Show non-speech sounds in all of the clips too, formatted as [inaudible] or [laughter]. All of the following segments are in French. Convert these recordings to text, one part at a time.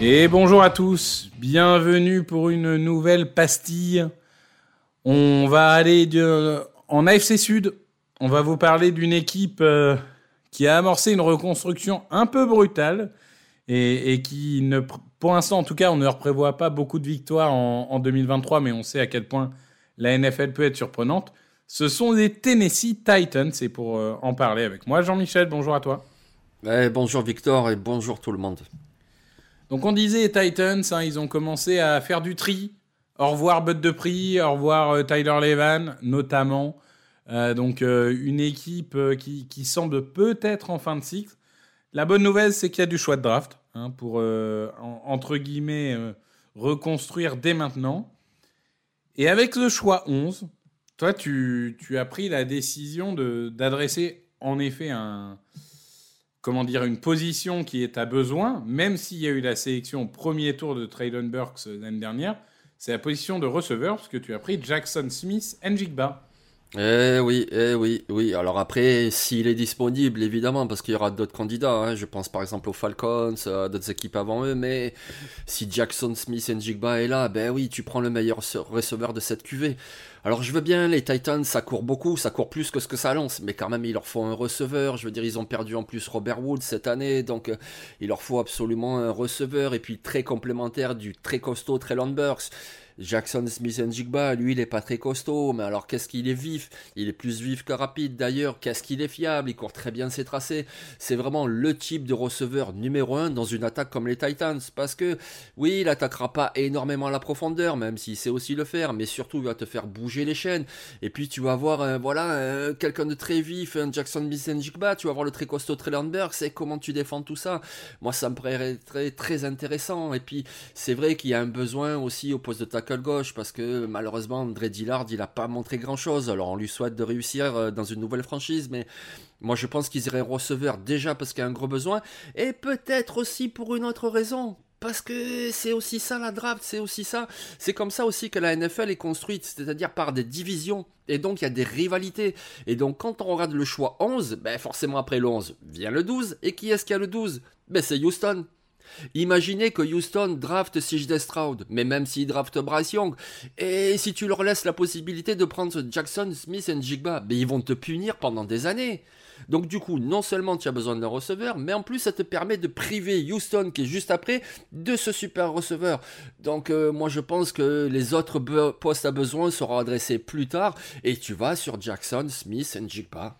Et bonjour à tous, bienvenue pour une nouvelle pastille. On va aller en AFC Sud, on va vous parler d'une équipe euh, qui a amorcé une reconstruction un peu brutale et, qui, ne, pour l'instant en tout cas, on ne prévoit pas beaucoup de victoires en 2023, mais on sait à quel point la NFL peut être surprenante. Ce sont les Tennessee Titans, et pour euh, en parler avec moi, Jean-Michel, bonjour à toi. Ouais, bonjour Victor et bonjour tout le monde. Donc on disait Titans, hein, ils ont commencé à faire du tri. Au revoir Bud de Prix, au revoir euh, Tyler Levan notamment. Euh, donc une équipe qui, qui semble peut-être en fin de cycle. La bonne nouvelle, c'est qu'il y a du choix de draft hein, pour, en- entre guillemets, reconstruire dès maintenant. Et avec le choix 11, toi, tu, as pris la décision d'adresser en effet comment dire, une position qui est à besoin, même s'il y a eu la sélection au premier tour de Traylon Burks l'année dernière, c'est la position de receveur, parce que tu as pris Jackson Smith Njigba. Eh oui, eh oui, oui. Alors après, s'il est disponible, évidemment, parce qu'il y aura d'autres candidats. hein. Je pense par exemple aux Falcons, à d'autres équipes avant eux. Mais si Jackson Smith et Njigba est là, ben oui, tu prends le meilleur rece- receveur de cette QV. Alors je veux bien, les Titans, ça court beaucoup, ça court plus que ce que ça lance. Mais quand même, il leur faut un receveur. Je veux dire, ils ont perdu en plus Robert Woods cette année. Donc euh, il leur faut absolument un receveur. Et puis très complémentaire du très costaud Traylon Burks. Jackson Smith Njigba, lui, il est pas très costaud, mais alors qu'est-ce qu'il est vif? Il est plus vif que rapide d'ailleurs. Qu'est-ce qu'il est fiable? Il court très bien ses tracés. C'est vraiment le type de receveur numéro un dans une attaque comme les Titans. Parce que, oui, il attaquera pas énormément à la profondeur, même s'il sait aussi le faire, mais surtout, il va te faire bouger les chaînes. Et puis, tu vas avoir, un, voilà, un- quelqu'un de très vif, un Jackson Smith Njigba, tu vas avoir le très costaud Trellenberg. C'est comment tu défends tout ça? Moi, ça me paraît très, très intéressant. Et puis, c'est vrai qu'il y a un besoin aussi au poste de tackle gauche parce que malheureusement André Dillard il a pas montré grand chose alors on lui souhaite de réussir euh, dans une nouvelle franchise mais moi je pense qu'ils iraient receveur déjà parce qu'il y a un gros besoin et peut-être aussi pour une autre raison parce que c'est aussi ça la draft, c'est aussi ça. C'est comme ça aussi que la NFL est construite, c'est-à-dire par des divisions. Et donc il y a des rivalités. Et donc quand on regarde le choix 11, ben forcément après le 11 vient le 12. Et qui est-ce qui a le 12 Ben c'est Houston. Imaginez que Houston draft CJ Stroud, mais même s'il draft Bryce Young, et si tu leur laisses la possibilité de prendre Jackson, Smith et Jigba, ben ils vont te punir pendant des années. Donc du coup, non seulement tu as besoin d'un receveur, mais en plus ça te permet de priver Houston, qui est juste après, de ce super receveur. Donc euh, moi je pense que les autres postes à besoin seront adressés plus tard, et tu vas sur Jackson, Smith et Jigba.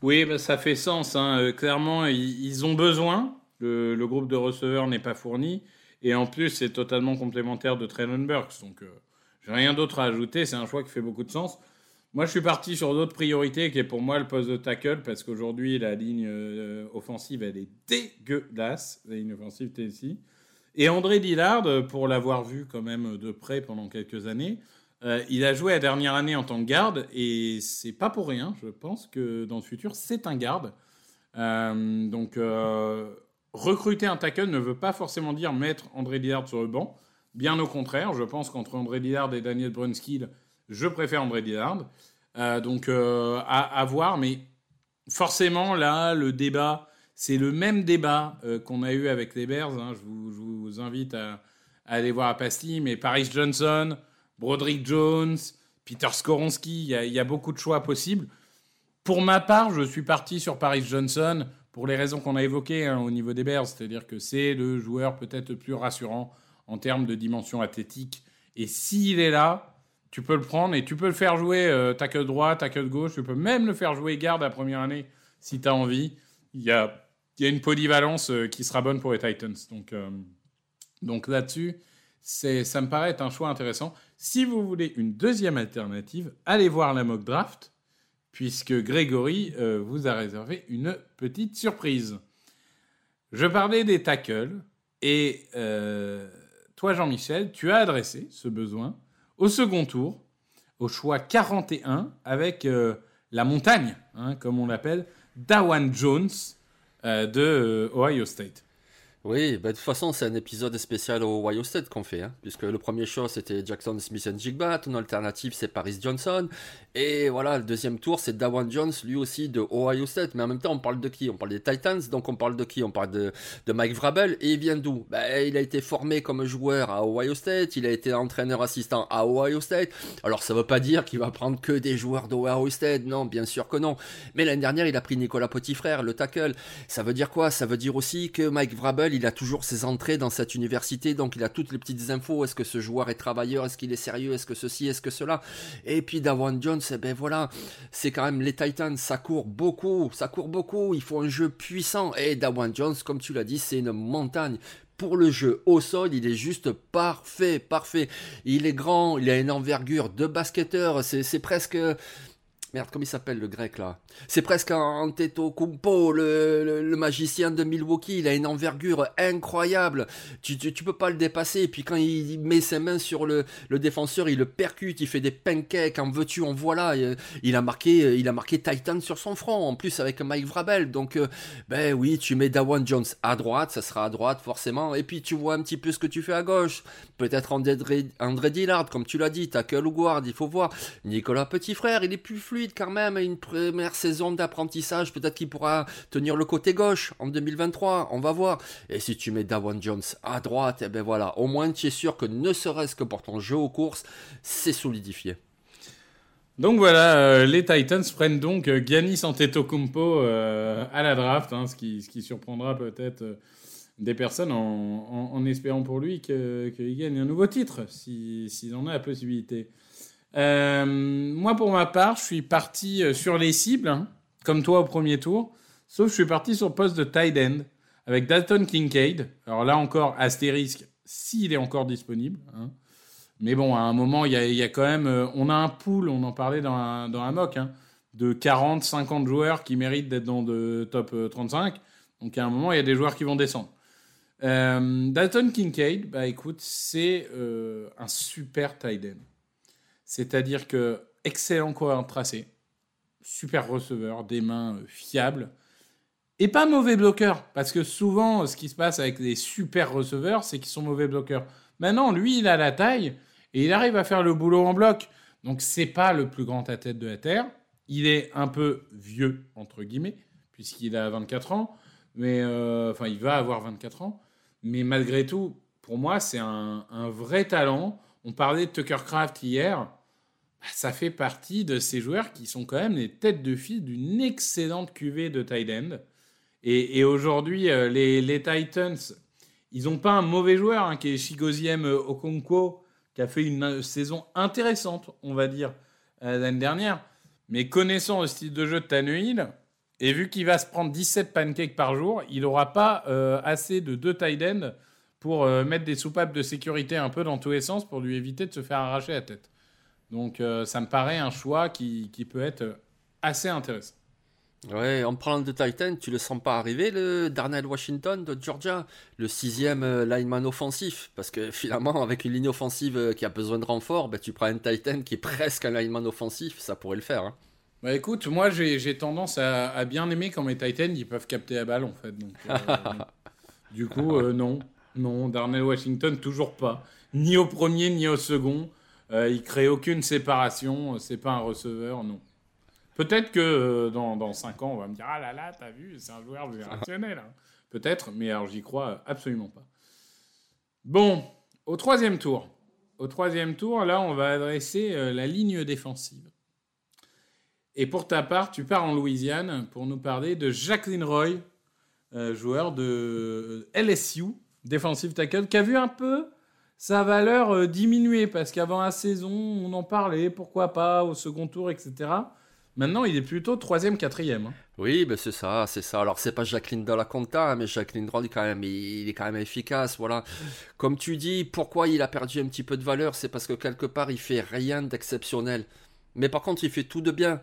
Oui, ça fait sens. hein. Euh, clairement, ils ont besoin. Le, groupe de receveurs n'est pas fourni. Et en plus, c'est totalement complémentaire de Traylon Burks. Donc, euh, j'ai rien d'autre à ajouter. C'est un choix qui fait beaucoup de sens. Moi, je suis parti sur d'autres priorités, qui est pour moi le poste de tackle, parce qu'aujourd'hui, la ligne euh, offensive, elle est dégueulasse, la ligne offensive Tennessee. Et André Dillard, pour l'avoir vu quand même de près pendant quelques années, euh, il a joué la dernière année en tant que garde, et c'est pas pour rien, je pense que dans le futur, c'est un garde. Euh, donc, recruter un tackle ne veut pas forcément dire mettre André Dillard sur le banc. Bien au contraire, je pense qu'entre André Dillard et Daniel Brunskill, je préfère André Dillard. Euh, donc, euh, à, voir, mais forcément, là, le débat, c'est le même débat euh, qu'on a eu avec les Bears. hein. Je, vous, invite à, aller voir à Pastille, mais Paris Johnson, Broderick Jones, Peter Skoronski, il y a beaucoup de choix possibles. Pour ma part, je suis parti sur Paris Johnson pour les raisons qu'on a évoquées hein, au niveau des Bears, c'est-à-dire que c'est le joueur peut-être plus rassurant en termes de dimension athlétique. Et s'il est là, tu peux le prendre et tu peux le faire jouer euh, tackle droit, tackle gauche, tu peux même le faire jouer garde la première année si tu as envie. Il y a, une polyvalence euh, qui sera bonne pour les Titans. Donc, euh, donc là-dessus, ça me paraît être un choix intéressant. Si vous voulez une deuxième alternative, allez voir la mock draft, puisque Grégory euh, vous a réservé une petite surprise. Je parlais des tackles, et euh, toi, Jean-Michel, tu as adressé ce besoin au second tour, au choix 41, avec euh, la montagne, hein, comme on l'appelle, Dawan Jones de Ohio State. Oui, bah, de toute façon, c'est un épisode spécial au Ohio State qu'on fait, hein, puisque le premier choix c'était Jackson Smith and Jigba, ton alternative c'est Paris Johnson, et voilà, le deuxième tour c'est Dawan Jones, lui aussi de Ohio State, mais en même temps on parle de qui? On parle des Titans, donc on parle de qui? On parle de, Mike Vrabel, et il vient d'où? Bah, Il a été formé comme joueur à Ohio State, il a été entraîneur assistant à Ohio State, alors ça veut pas dire qu'il va prendre que des joueurs d'Ohio State, non, bien sûr que non, mais l'année dernière il a pris Nicolas Petitfrère, le tackle, ça veut dire quoi? Ça veut dire aussi que Mike Vrabel, il a toujours ses entrées dans cette université, donc il a toutes les petites infos. Est-ce que ce joueur est travailleur? Est-ce qu'il est sérieux? Est-ce que ceci? Est-ce que cela? Et puis Dawan Jones, eh ben voilà, c'est quand même les Titans, ça court beaucoup, ça court beaucoup. Il faut un jeu puissant. Et Dawan Jones, comme tu l'as dit, c'est une montagne. Pour le jeu au sol, il est juste parfait, parfait. Il est grand, il a une envergure de basketteur, c'est presque... Merde, comment il s'appelle le grec là? C'est presque un Antetokounmpo, le, le, le magicien de Milwaukee. Il a une envergure incroyable. Tu, tu, peux pas le dépasser. Et puis quand il met ses mains sur le, défenseur, il le percute, il fait des pancakes. En veux-tu, en voilà. Il, il a marqué, il a marqué Titan sur son front. En plus avec Mike Vrabel. Donc, euh, ben oui, tu mets Dawan Jones à droite, ça sera à droite forcément. Et puis tu vois un petit peu ce que tu fais à gauche. Peut-être André, André Dillard, comme tu l'as dit, tackle ou guard, il faut voir. Nicolas Petit Frère, il est plus fluide quand même, une première saison d'apprentissage, peut-être qu'il pourra tenir le côté gauche en 2023, on va voir. Et si tu mets Dawan Jones à droite, et ben voilà, au moins tu es sûr que ne serait-ce que pour ton jeu aux courses, c'est solidifié. Donc voilà, euh, les Titans prennent donc euh, Giannis Antetokounmpo euh, à la draft, hein, ce, qui, surprendra peut-être euh, des personnes en, espérant pour lui que- qu'il gagne un nouveau titre, si- s'il en a la possibilité. Euh, moi, pour ma part, je suis parti euh, sur les cibles, hein, comme toi au premier tour, sauf que je suis parti sur le poste de tight end avec Dalton Kincaid. Alors là encore, astérisque, s'il est encore disponible. hein. Mais bon, à un moment, il y a, quand même. euh, on a un pool, on en parlait dans un, dans un mock, hein, de 40, 50 joueurs qui méritent d'être dans le top euh, 35. Donc à un moment, il y a des joueurs qui vont descendre. Dalton Kincaid, bah écoute, c'est un super tight end. C'est-à-dire que excellent coureur tracé, super receveur, des mains euh, fiables, et pas mauvais bloqueur. Parce que souvent, ce qui se passe avec les super receveurs, c'est qu'ils sont mauvais bloqueurs. Maintenant, lui, il a la taille et il arrive à faire le boulot en bloc. Donc, c'est pas le plus grand tête de la Terre. Il est un peu vieux, entre guillemets, puisqu'il a 24 ans. Mais, euh, enfin, il va avoir 24 ans. Mais malgré tout, pour moi, c'est un, un vrai talent. On parlait de Tucker Craft hier. Ça fait partie de ces joueurs qui sont quand même les têtes de file d'une excellente cuvée de tight end. Et, aujourd'hui, euh, les, Titans, ils n'ont pas un mauvais joueur, hein, qui est Chigoziem euh, Okonkwo, qui a fait une saison intéressante, on va dire, euh, l'année dernière. Mais connaissant le style de jeu de Tannehill, et vu qu'il va se prendre 17 pancakes par jour, il n'aura pas euh, assez de deux tight ends pour mettre des soupapes de sécurité un peu dans tous les sens pour lui éviter de se faire arracher la tête. Donc euh, ça me paraît un choix qui, qui peut être euh, assez intéressant. Ouais, en parlant de Titan, tu le sens pas arriver, le Darnell Washington de Georgia, le sixième euh, lineman offensif, parce que finalement, avec une ligne offensive qui a besoin de renfort, ben, tu prends un Titan qui est presque un lineman offensif, ça pourrait le faire. hein. Bah écoute, moi j'ai j'ai tendance à, à bien aimer quand mes Titans ils peuvent capter la balle en fait. Donc, euh, du coup, euh, non, non, Darnell Washington toujours pas, ni au premier ni au second. Euh, il crée aucune séparation. C'est pas un receveur, non. Peut-être que euh, dans, dans 5 ans on va me dire ah là là t'as vu c'est un joueur générationnel. hein. Peut-être, mais alors j'y crois absolument pas. Bon, Au troisième tour. Au troisième tour, là, on va adresser euh, la ligne défensive. Et pour ta part, tu pars en Louisiane pour nous parler de Jacqueline Roy, euh, joueur de euh, LSU, defensive tackle, qui a vu un peu sa valeur euh, diminuer parce qu'avant la saison, on en parlait, pourquoi pas, au second tour, etc. Maintenant, il est plutôt troisième, quatrième. hein. Oui, ben c'est ça, c'est ça. Alors c'est pas Jacqueline de la Conta, mais Jacqueline Roll quand même, il, il est quand même efficace, voilà. Comme tu dis, pourquoi il a perdu un petit peu de valeur, c'est parce que quelque part il fait rien d'exceptionnel. Mais par contre, il fait tout de bien.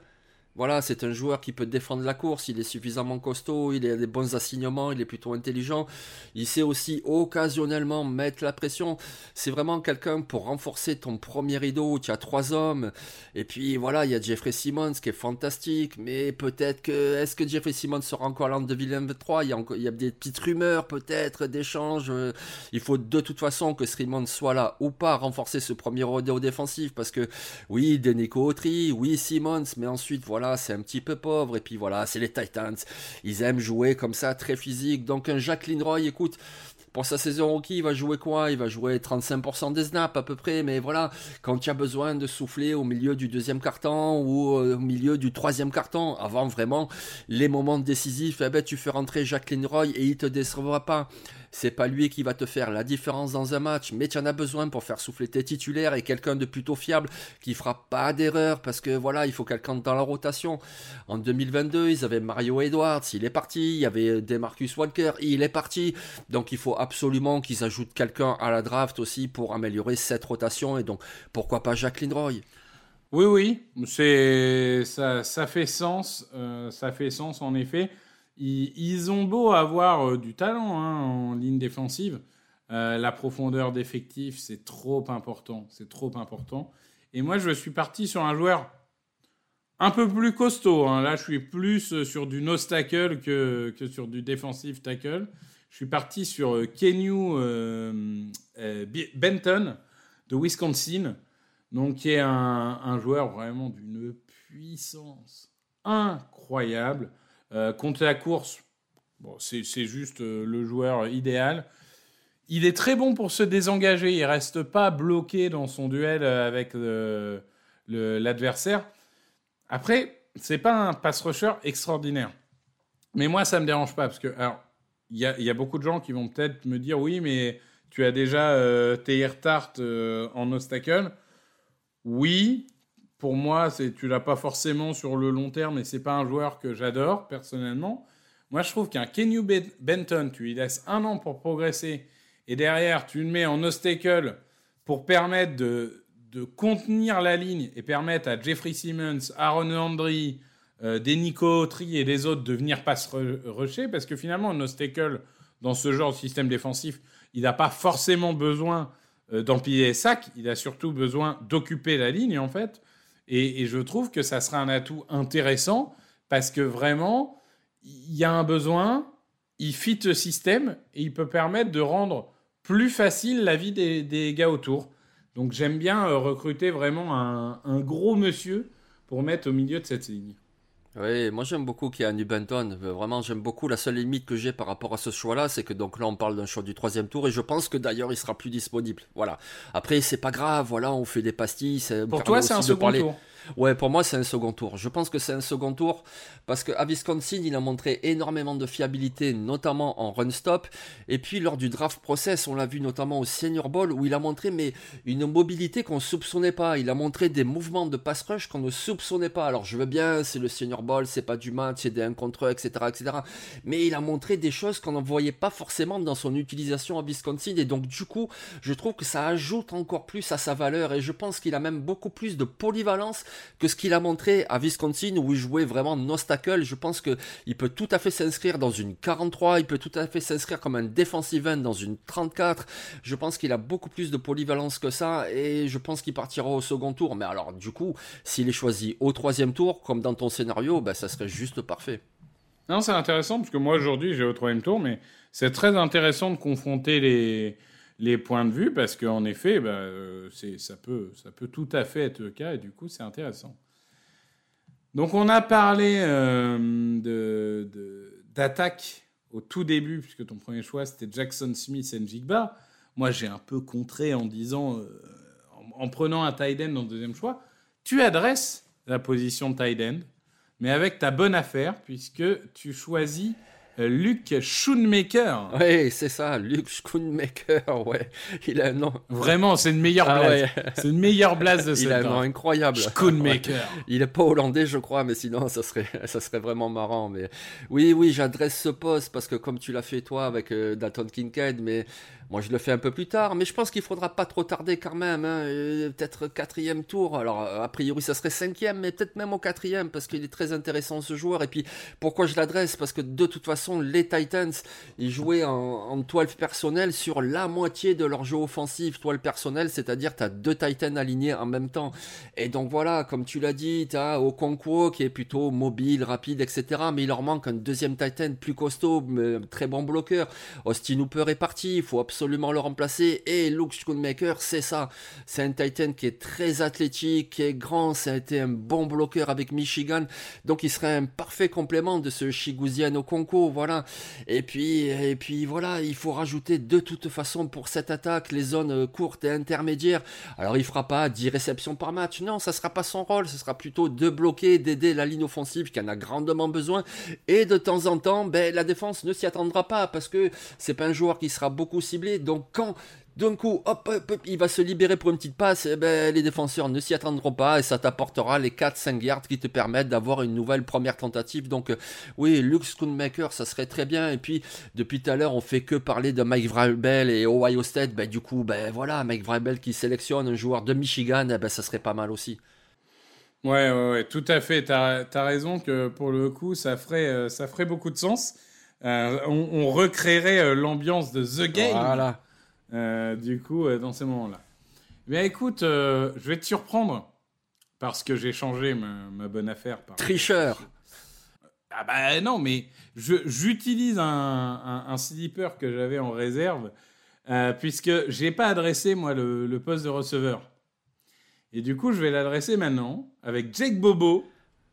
Voilà, c'est un joueur qui peut défendre la course, il est suffisamment costaud, il a des bons assignements, il est plutôt intelligent. Il sait aussi occasionnellement mettre la pression. C'est vraiment quelqu'un pour renforcer ton premier rideau. Tu as trois hommes. Et puis voilà, il y a Jeffrey Simmons qui est fantastique. Mais peut-être que. Est-ce que Jeffrey Simmons sera encore là en 2023 il y, a il y a des petites rumeurs peut-être d'échanges. Il faut de toute façon que Simmons soit là ou pas renforcer ce premier rideau défensif. Parce que oui, Denico Autry, oui, Simmons. Mais ensuite, voilà, c'est un petit peu pauvre. Et puis voilà, c'est les Titans. Ils aiment jouer comme ça, très physique. Donc un Jacqueline Roy, écoute, pour sa saison rookie, il va jouer quoi? Il va jouer 35% des snaps à peu près, mais voilà, quand tu as besoin de souffler au milieu du deuxième carton ou euh, au milieu du troisième carton, avant vraiment les moments décisifs, eh ben, tu fais rentrer Jacqueline Roy et il te décevra pas. C'est pas lui qui va te faire la différence dans un match, mais tu en as besoin pour faire souffler tes titulaires et quelqu'un de plutôt fiable qui fera pas d'erreur parce que voilà, il faut quelqu'un dans la rotation. En 2022, ils avaient Mario Edwards, il est parti, il y avait Demarcus Walker, il est parti. Donc il faut absolument qu'ils ajoutent quelqu'un à la draft aussi pour améliorer cette rotation et donc pourquoi pas Jacqueline Roy? Oui, oui, ça fait sens, euh, ça fait sens en effet. Ils, ont beau avoir euh, du talent hein, en ligne défensive, euh, la profondeur d'effectif c'est trop important, c'est trop important. Et moi je suis parti sur un joueur un peu plus costaud. hein. Là je suis plus euh, sur du nose tackle que, sur du defensive tackle. Je suis parti sur Kenyu Benton de Wisconsin. Donc, qui est un joueur vraiment d'une puissance incroyable. Euh, contre la course, c'est juste euh, le joueur idéal. Il est très bon pour se désengager. Il reste pas bloqué dans son duel euh, avec le- l'adversaire. Après, c'est pas un pass rusher extraordinaire. Mais moi, ça me dérange pas parce que, il y a, beaucoup de gens qui vont peut-être me dire oui, mais tu as déjà euh, Teir Tart euh, en obstacle. Oui, pour moi, c'est tu l'as pas forcément sur le long terme et c'est pas un joueur que j'adore personnellement. Moi, je trouve qu'un Kenyu Ben- Benton, tu lui laisses un an pour progresser et derrière, tu le mets en obstacle pour permettre de, contenir la ligne et permettre à Jeffrey Simmons, Aaron Landry, euh, des Nico Autry et les autres de venir pass re- rusher parce que finalement, un obstacle dans ce genre de système défensif, il n'a pas forcément besoin euh, d'empiler les sacs, il a surtout besoin d'occuper la ligne en fait. Et, je trouve que ça sera un atout intéressant parce que vraiment, il y a un besoin, il fit le système et il peut permettre de rendre plus facile la vie des, gars autour. Donc j'aime bien euh, recruter vraiment un gros monsieur pour mettre au milieu de cette ligne. Oui, moi j'aime beaucoup Keanu Benton. Euh, Vraiment, j'aime beaucoup. La seule limite que j'ai par rapport à ce choix-là, c'est que donc là on parle d'un choix du troisième tour et je pense que d'ailleurs il sera plus disponible. Voilà. Après, c'est pas grave. Voilà, on fait des pastilles. Pour toi, c'est un second parler- tour. Ouais, pour moi, c'est un second tour. Je pense que c'est un second tour parce qu'à Wisconsin, il a montré énormément de fiabilité, notamment en run stop. Et puis, lors du draft process, on l'a vu notamment au Senior Bowl où il a montré mais une mobilité qu'on soupçonnait pas. Il a montré des mouvements de pass rush qu'on ne soupçonnait pas. Alors, je veux bien, c'est le Senior Bowl, c'est pas du match, c'est des 1 contre 1, etc., etc. Mais il a montré des choses qu'on ne voyait pas forcément dans son utilisation à Wisconsin. Et donc, du coup, je trouve que ça ajoute encore plus à sa valeur. Et je pense qu'il a même beaucoup plus de polyvalence que ce qu'il a montré à Wisconsin où il jouait vraiment no-stackle. Je pense que il peut tout à fait s'inscrire dans une 43, il peut tout à fait s'inscrire comme un defensive end dans une 34. Je pense qu'il a beaucoup plus de polyvalence que ça et je pense qu'il partira au second tour. Mais alors, du coup, s'il est choisi au troisième tour, comme dans ton scénario, ben, ça serait juste parfait. Non, c'est intéressant parce que moi aujourd'hui j'ai au troisième tour, mais c'est très intéressant de confronter les, les points de vue parce qu'en effet, bah, euh, ça, peut, ça peut tout à fait être le cas et du coup c'est intéressant. Donc on a parlé euh, d'attaque au tout début, puisque ton premier choix c'était Jackson Smith et Njigba. moi j'ai un peu contré en disant, euh, en, en prenant un tight end dans le deuxième choix, tu adresses la position de tight end, mais avec ta bonne affaire, puisque tu choisis Luke Schoonmaker. Oui, c'est ça, Luke Schoonmaker, [laughs] ouais. Il a un nom. Vraiment, c'est une meilleure Ah blase. ouais. C'est une meilleure blase de [laughs] ce Il a un nom incroyable. Schoonmaker. [laughs] Ouais. Il est pas hollandais, je crois, mais sinon, ça serait, ça serait vraiment marrant. Mais oui, oui, j'adresse ce poste parce que comme tu l'as fait toi avec euh, Dalton Kincaid, mais moi je le fais un peu plus tard. Mais je pense qu'il faudra pas trop tarder quand même. hein. Peut-être quatrième tour. Alors euh, a priori, ça serait cinquième, mais peut-être même au quatrième parce qu'il est très intéressant ce joueur. Et puis pourquoi je l'adresse? Parce que de toute façon, les Titans, ils jouaient en, en toile personnelle sur la moitié de leur jeu offensif, toile personnelle, c'est-à-dire tu as deux Titans alignés en même temps. Et donc voilà, comme tu l'as dit, tu as Okonkwo qui est plutôt mobile, rapide, etc. Mais il leur manque un deuxième Titan plus costaud, mais très bon bloqueur. Austin Hooper est parti, il faut absolument le remplacer. Et Luke Schoonmaker, c'est ça. C'est un Titan qui est très athlétique, qui est grand, ça a été un bon bloqueur avec Michigan. Donc il serait un parfait complément de ce Chiguzian Okonkwo, voilà. Et puis, et puis voilà, il faut rajouter de toute façon pour cette attaque les zones courtes et intermédiaires. Alors il fera pas 10 réceptions par match, non, ça sera pas son rôle, ce sera plutôt de bloquer, d'aider la ligne offensive qui en a grandement besoin. Et de temps en temps, ben, la défense ne s'y attendra pas parce que c'est pas un joueur qui sera beaucoup ciblé. Donc quand d'un coup, hop, hop, hop, il va se libérer pour une petite passe, eh ben, les défenseurs ne s'y attendront pas et ça t'apportera les 4-5 yards qui te permettent d'avoir une nouvelle première tentative. Donc, euh, oui, Luke Schoonmaker, ça serait très bien. Et puis, depuis tout à l'heure, on fait que parler de Mike Vrabel et Ohio State. Ben, du coup, ben voilà, Mike Vrabel qui sélectionne un joueur de Michigan, eh ben, ça serait pas mal aussi. Ouais, ouais, ouais, tout à fait. T'as as raison que pour le coup, ça ferait, euh, ça ferait beaucoup de sens. Euh, on, on recréerait euh, l'ambiance de The Game. Voilà. Euh, du coup, dans ces moments-là. Mais écoute, je vais te surprendre parce que j'ai changé ma, ma bonne affaire. Par... Tricheur. Ah bah non, mais j'utilise un, un, un sleeper que j'avais en réserve euh, puisque j'ai pas adressé moi le, le poste de receveur. Et du coup, je vais l'adresser maintenant avec Jake Bobo.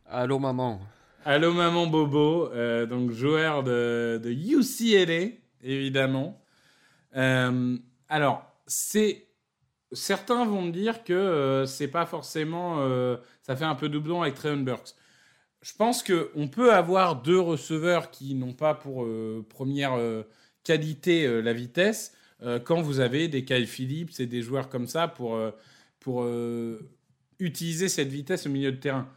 Allô, maman. Allô maman Bobo, euh, donc joueur de, UCLA, évidemment. Euh, alors, c'est certains vont me dire que euh, c'est pas forcément, euh, ça fait un peu doublon avec Trayon Burks. Je pense que on peut avoir deux receveurs qui n'ont pas pour première qualité la vitesse quand vous avez des Kyle Phillips et des joueurs comme ça pour pour utiliser cette vitesse au milieu de terrain.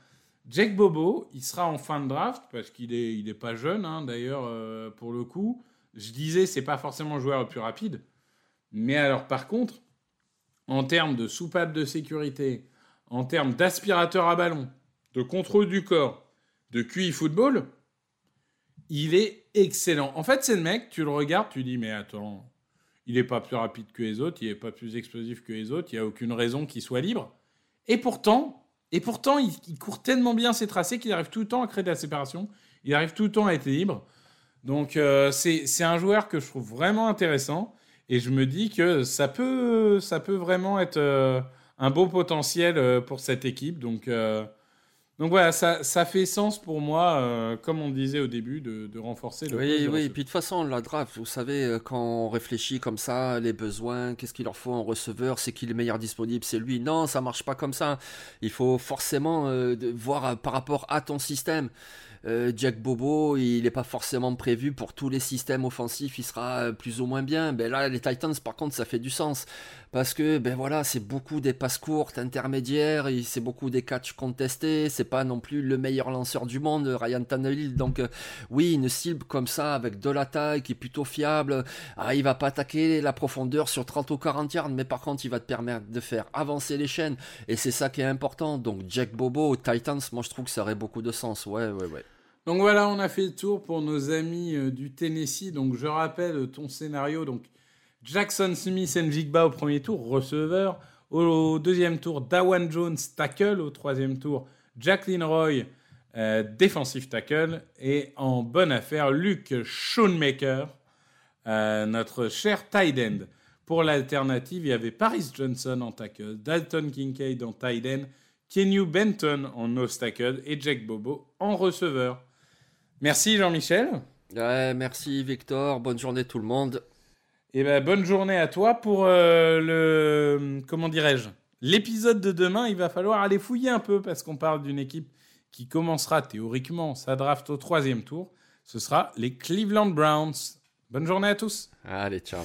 Jake Bobo, il sera en fin de draft parce qu'il est, il est pas jeune hein, d'ailleurs euh, pour le coup. Je disais c'est pas forcément le joueur le plus rapide, mais alors par contre, en termes de soupape de sécurité, en termes d'aspirateur à ballon, de contrôle du corps, de QI football, il est excellent. En fait, c'est le mec, tu le regardes, tu dis mais attends, il est pas plus rapide que les autres, il est pas plus explosif que les autres, il y a aucune raison qu'il soit libre. Et pourtant, et pourtant, il, court tellement bien ses tracés qu'il arrive tout le temps à créer de la séparation. Il arrive tout le temps à être libre. Donc, euh, c'est un joueur que je trouve vraiment intéressant. Et je me dis que ça peut, ça peut vraiment être euh, un beau potentiel euh, pour cette équipe. Donc, donc voilà, ça, ça fait sens pour moi, euh, comme on disait au début, de, de renforcer le Oui, oui, receveur. puis de toute façon, la draft, vous savez, euh, quand on réfléchit comme ça, les besoins, qu'est-ce qu'il leur faut en receveur, c'est qui le meilleur disponible, c'est lui. Non, ça marche pas comme ça. Il faut forcément euh, de- voir par rapport à ton système. Euh, Jack Bobo, il n'est pas forcément prévu pour tous les systèmes offensifs, il sera plus ou moins bien. Ben là, les Titans, par contre, ça fait du sens. Parce que, ben voilà, c'est beaucoup des passes courtes, intermédiaires, c'est beaucoup des catchs contestés, c'est pas non plus le meilleur lanceur du monde, Ryan Tannehill. Donc, euh, oui, une cible comme ça, avec de la taille, qui est plutôt fiable, ah, il va pas attaquer la profondeur sur 30 ou 40 yards, mais par contre, il va te permettre de faire avancer les chaînes, et c'est ça qui est important. Donc, Jack Bobo Titans, moi, je trouve que ça aurait beaucoup de sens. Ouais, ouais, ouais. Donc voilà, on a fait le tour pour nos amis euh, du Tennessee. Donc je rappelle ton scénario. Donc Jackson Smith Njigba au premier tour, receveur. Au deuxième tour, Dawan Jones, tackle. Au troisième tour, Jacqueline Roy, euh, défensif tackle. Et en bonne affaire, Luke Schoonmaker, euh, notre cher tight end. Pour l'alternative, il y avait Paris Johnson en tackle, Dalton Kincaid en tight end, Kenyu Benton en nose tackle et Jack Bobo en receveur. Merci Jean-Michel. Merci Victor, bonne journée tout le monde. Et ben bonne journée à toi pour euh, le comment dirais-je l'épisode de demain. Il va falloir aller fouiller un peu parce qu'on parle d'une équipe qui commencera théoriquement sa draft au troisième tour. Ce sera les Cleveland Browns. Bonne journée à tous. Allez, ciao.